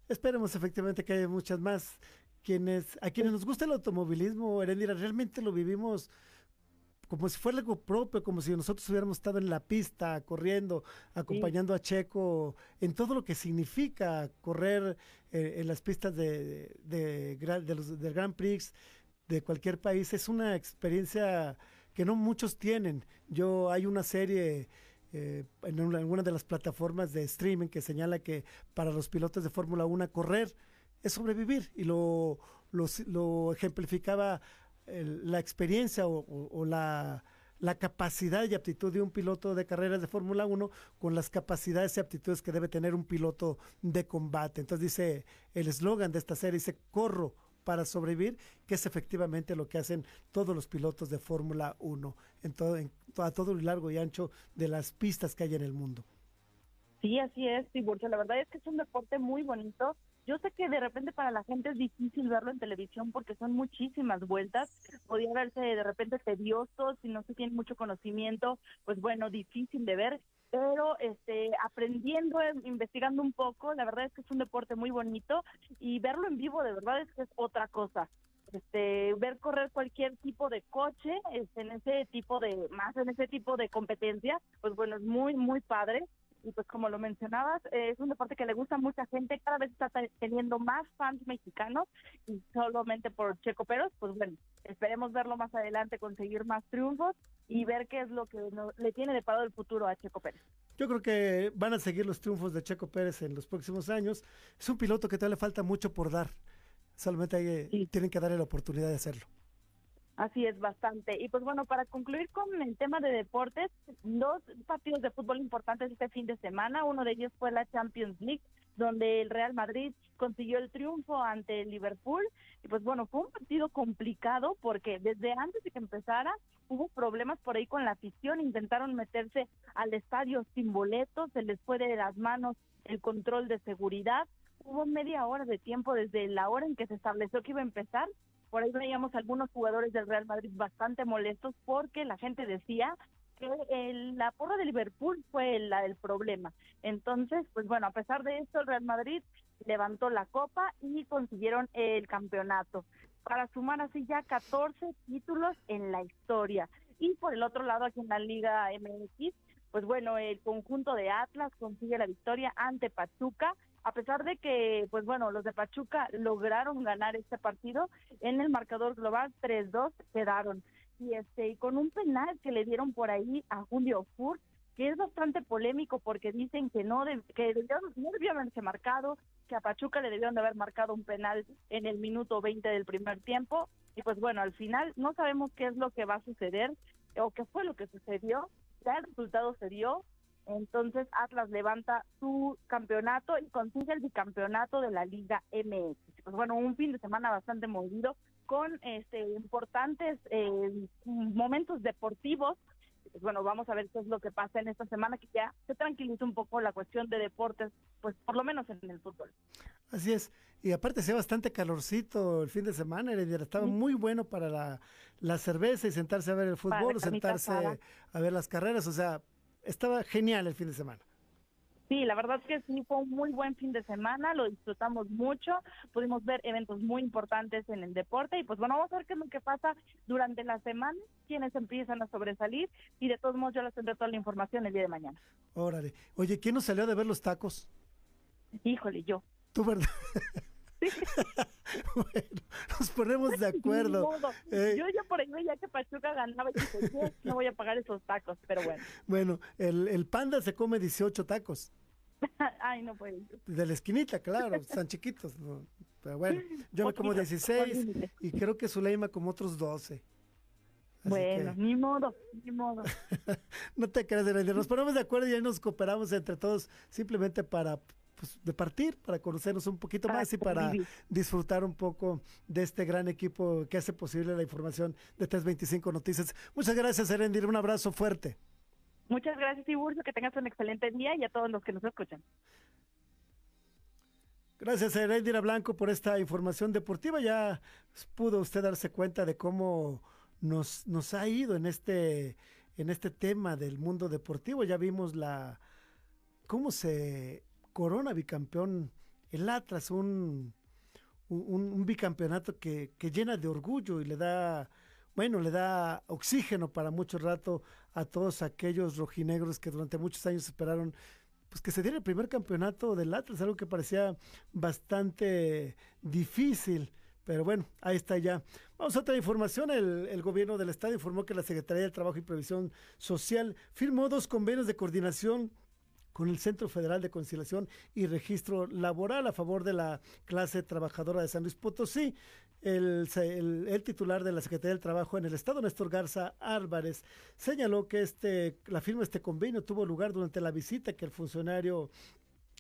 Esperemos efectivamente que haya muchas más quienes a quienes nos gusta el automovilismo, Erendira, realmente lo vivimos como si fuera algo propio, como si nosotros hubiéramos estado en la pista corriendo, acompañando a Checo en todo lo que significa correr eh, en las pistas de, de, gra- de los, del Grand Prix de cualquier país. Es una experiencia que no muchos tienen. Yo hay una serie eh, en una, en una de las plataformas de streaming que señala que para los pilotos de Fórmula 1 correr es sobrevivir y lo, lo, lo ejemplificaba la experiencia o la, la capacidad y aptitud de un piloto de carreras de Fórmula 1 con las capacidades y aptitudes que debe tener un piloto de combate. Entonces dice el eslogan de esta serie, dice, corro para sobrevivir, que es efectivamente lo que hacen todos los pilotos de Fórmula 1 en todo, en, a todo el largo y ancho de las pistas que hay en el mundo. Sí, así es, Tiburcio. La verdad es que es un deporte muy bonito. Yo sé que de repente para la gente es difícil verlo en televisión porque son muchísimas vueltas. Podría verse de repente tedioso si no se tiene mucho conocimiento, pues bueno, difícil de ver. Pero este, aprendiendo, eh, investigando un poco, la verdad es que es un deporte muy bonito y verlo en vivo de verdad es que es otra cosa. Este, ver correr cualquier tipo de coche, este, en ese tipo de, más en ese tipo de competencia, pues bueno, es muy, muy padre y pues como lo mencionabas, eh, es un deporte que le gusta a mucha gente, cada vez está te- teniendo más fans mexicanos y solamente por Checo Pérez, pues bueno, esperemos verlo más adelante, conseguir más triunfos y ver qué es lo que no- le tiene deparado el futuro a Checo Pérez. Yo creo que van a seguir los triunfos de Checo Pérez en los próximos años. Es un piloto que todavía le falta mucho por dar. Solamente hay tienen que darle la oportunidad de hacerlo. Así es, bastante. Y pues bueno, para concluir con el tema de deportes, dos partidos de fútbol importantes este fin de semana. Uno de ellos fue la Champions League, donde el Real Madrid consiguió el triunfo ante el Liverpool. Y pues bueno, fue un partido complicado porque desde antes de que empezara hubo problemas por ahí con la afición. Intentaron meterse al estadio sin boletos, se les fue de las manos el control de seguridad. Hubo media hora de tiempo desde la hora en que se estableció que iba a empezar por ahí veíamos algunos jugadores del Real Madrid bastante molestos porque la gente decía que el, la porra de Liverpool fue la del problema. Entonces, pues bueno, a pesar de esto, el Real Madrid levantó la copa y consiguieron el campeonato para sumar así ya 14 títulos en la historia. Y por el otro lado, aquí en la Liga MX, pues bueno, el conjunto de Atlas consigue la victoria ante Pachuca, a pesar de que, pues bueno, los de Pachuca lograron ganar este partido, en el marcador global 3-2 quedaron. Y este, con un penal que le dieron por ahí a Julio Furt, que es bastante polémico porque dicen que no, que no debió haberse marcado, que a Pachuca le debieron de haber marcado un penal en el minuto 20 del primer tiempo. Y pues bueno, al final no sabemos qué es lo que va a suceder o qué fue lo que sucedió. Ya el resultado se dio. Entonces Atlas levanta su campeonato y consigue el bicampeonato de la Liga MX. Pues bueno, un fin de semana bastante movido con este importantes eh, momentos deportivos. Pues bueno, vamos a ver qué es lo que pasa en esta semana, que ya se tranquiliza un poco la cuestión de deportes, pues por lo menos en el fútbol. Así es, y aparte sea bastante calorcito el fin de semana, estaba muy bueno para la, la, cerveza y sentarse a ver el fútbol, o sentarse a ver las carreras, o sea, estaba genial el fin de semana. Sí, la verdad es que sí fue un muy buen fin de semana, lo disfrutamos mucho, pudimos ver eventos muy importantes en el deporte y pues bueno, vamos a ver qué es lo que pasa durante la semana, quienes empiezan a sobresalir y de todos modos yo les tendré toda la información el día de mañana. Órale. Oye, ¿quién nos salió de ver los tacos? Híjole, yo. ¿Tú verdad? bueno, nos ponemos de acuerdo. Yo ya por ahí ya que Pachuca ganaba y dije, no voy a pagar esos tacos, pero bueno. Bueno, el, el panda se come 18 tacos. Ay, no puede. De la esquinita, claro, están chiquitos. Pero bueno, yo me como 16 y creo que Zuleima como otros 12. bueno, ni modo, ni modo. no te creas, nos ponemos de acuerdo y ahí nos cooperamos entre todos simplemente para pues, de partir, para conocernos un poquito más y para disfrutar un poco de este gran equipo que hace posible la información de 325 Noticias. Muchas gracias, Erendir. Un abrazo fuerte. Muchas gracias, Tiburcio. Que tengas un excelente día y a todos los que nos escuchan. Gracias a Erendira Blanco por esta información deportiva. Ya pudo usted darse cuenta de cómo nos, nos ha ido en este, en este tema del mundo deportivo. Ya vimos la cómo se corona bicampeón el Atlas, un, un, bicampeonato que, que, llena de orgullo y le da, bueno, le da oxígeno para mucho rato a todos aquellos rojinegros que durante muchos años esperaron pues que se diera el primer campeonato del Atlas, algo que parecía bastante difícil. Pero bueno, ahí está ya. Vamos a otra información. El, el, gobierno del estado informó que la Secretaría del Trabajo y Previsión Social firmó dos convenios de coordinación con el Centro Federal de Conciliación y Registro Laboral a favor de la clase trabajadora de San Luis Potosí. El, titular de la Secretaría del Trabajo en el Estado, Néstor Garza Álvarez, señaló que este, la firma de este convenio tuvo lugar durante la visita que el funcionario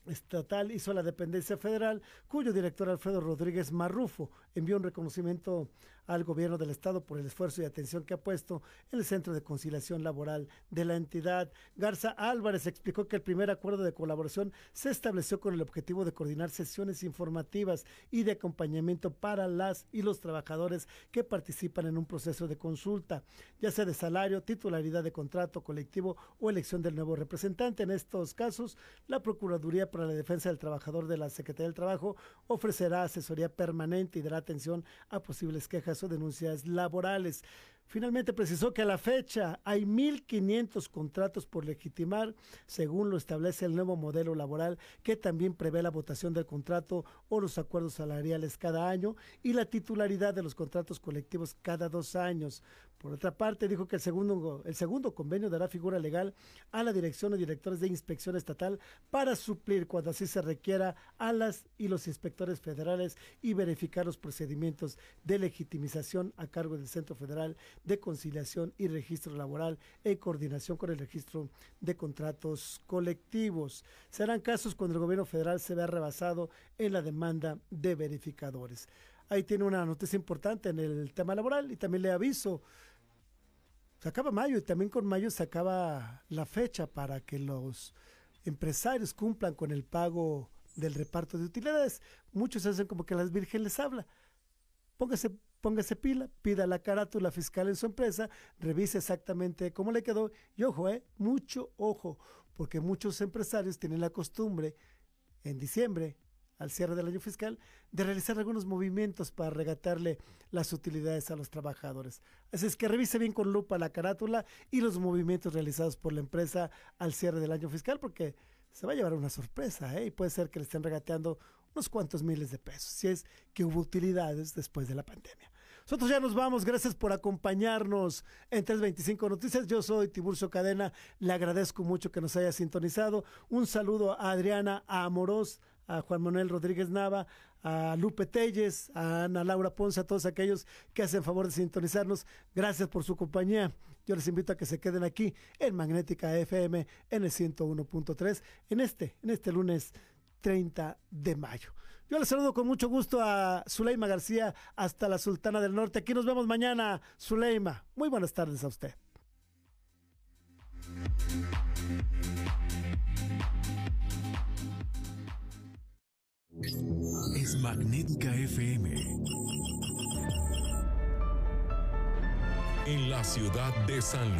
estatal hizo la dependencia federal, cuyo director Alfredo Rodríguez Marrufo envió un reconocimiento al gobierno del estado por el esfuerzo y atención que ha puesto en el Centro de Conciliación Laboral de la entidad. Garza Álvarez explicó que el primer acuerdo de colaboración se estableció con el objetivo de coordinar sesiones informativas y de acompañamiento para las y los trabajadores que participan en un proceso de consulta, ya sea de salario, titularidad de contrato colectivo o elección del nuevo representante. En estos casos, la Procuraduría para la Defensa del Trabajador de la Secretaría del Trabajo ofrecerá asesoría permanente y dará atención a posibles quejas o denuncias laborales. Finalmente precisó que a la fecha hay 1.500 contratos por legitimar, según lo establece el nuevo modelo laboral, que también prevé la votación del contrato o los acuerdos salariales cada año y la titularidad de los contratos colectivos cada dos años. Por otra parte, dijo que el segundo, el segundo convenio dará figura legal a la dirección o directores de inspección estatal para suplir, cuando así se requiera, a las y los inspectores federales y verificar los procedimientos de legitimización a cargo del Centro Federal de Conciliación y Registro Laboral en coordinación con el registro de contratos colectivos. Serán casos cuando el gobierno federal se vea rebasado en la demanda de verificadores. Ahí tiene una noticia importante en el tema laboral y también le aviso se acaba mayo y también con mayo se acaba la fecha para que los empresarios cumplan con el pago del reparto de utilidades. Muchos hacen como que las virgen les habla. Póngase póngase pila, pida la carátula fiscal en su empresa, revise exactamente cómo le quedó y ojo, eh, mucho ojo, porque muchos empresarios tienen la costumbre en diciembre, al cierre del año fiscal, de realizar algunos movimientos para regatarle las utilidades a los trabajadores. Así es que revise bien con lupa la carátula y los movimientos realizados por la empresa al cierre del año fiscal, porque se va a llevar una sorpresa, ¿eh? y puede ser que le estén regateando unos cuantos miles de pesos, si es que hubo utilidades después de la pandemia. Nosotros ya nos vamos, gracias por acompañarnos en 325 Noticias. Yo soy Tiburcio Cadena, le agradezco mucho que nos haya sintonizado. Un saludo a Adriana, Amorós, a Juan Manuel Rodríguez Nava, a Lupe Telles, a Ana Laura Ponce, a todos aquellos que hacen favor de sintonizarnos. Gracias por su compañía. Yo les invito a que se queden aquí en Magnética FM en el 101.3 en este, en este lunes 30 de mayo. Yo les saludo con mucho gusto a Zuleima García hasta la Sultana del Norte. Aquí nos vemos mañana, Zuleima. Muy buenas tardes a usted. Es Magnética FM. En la ciudad de San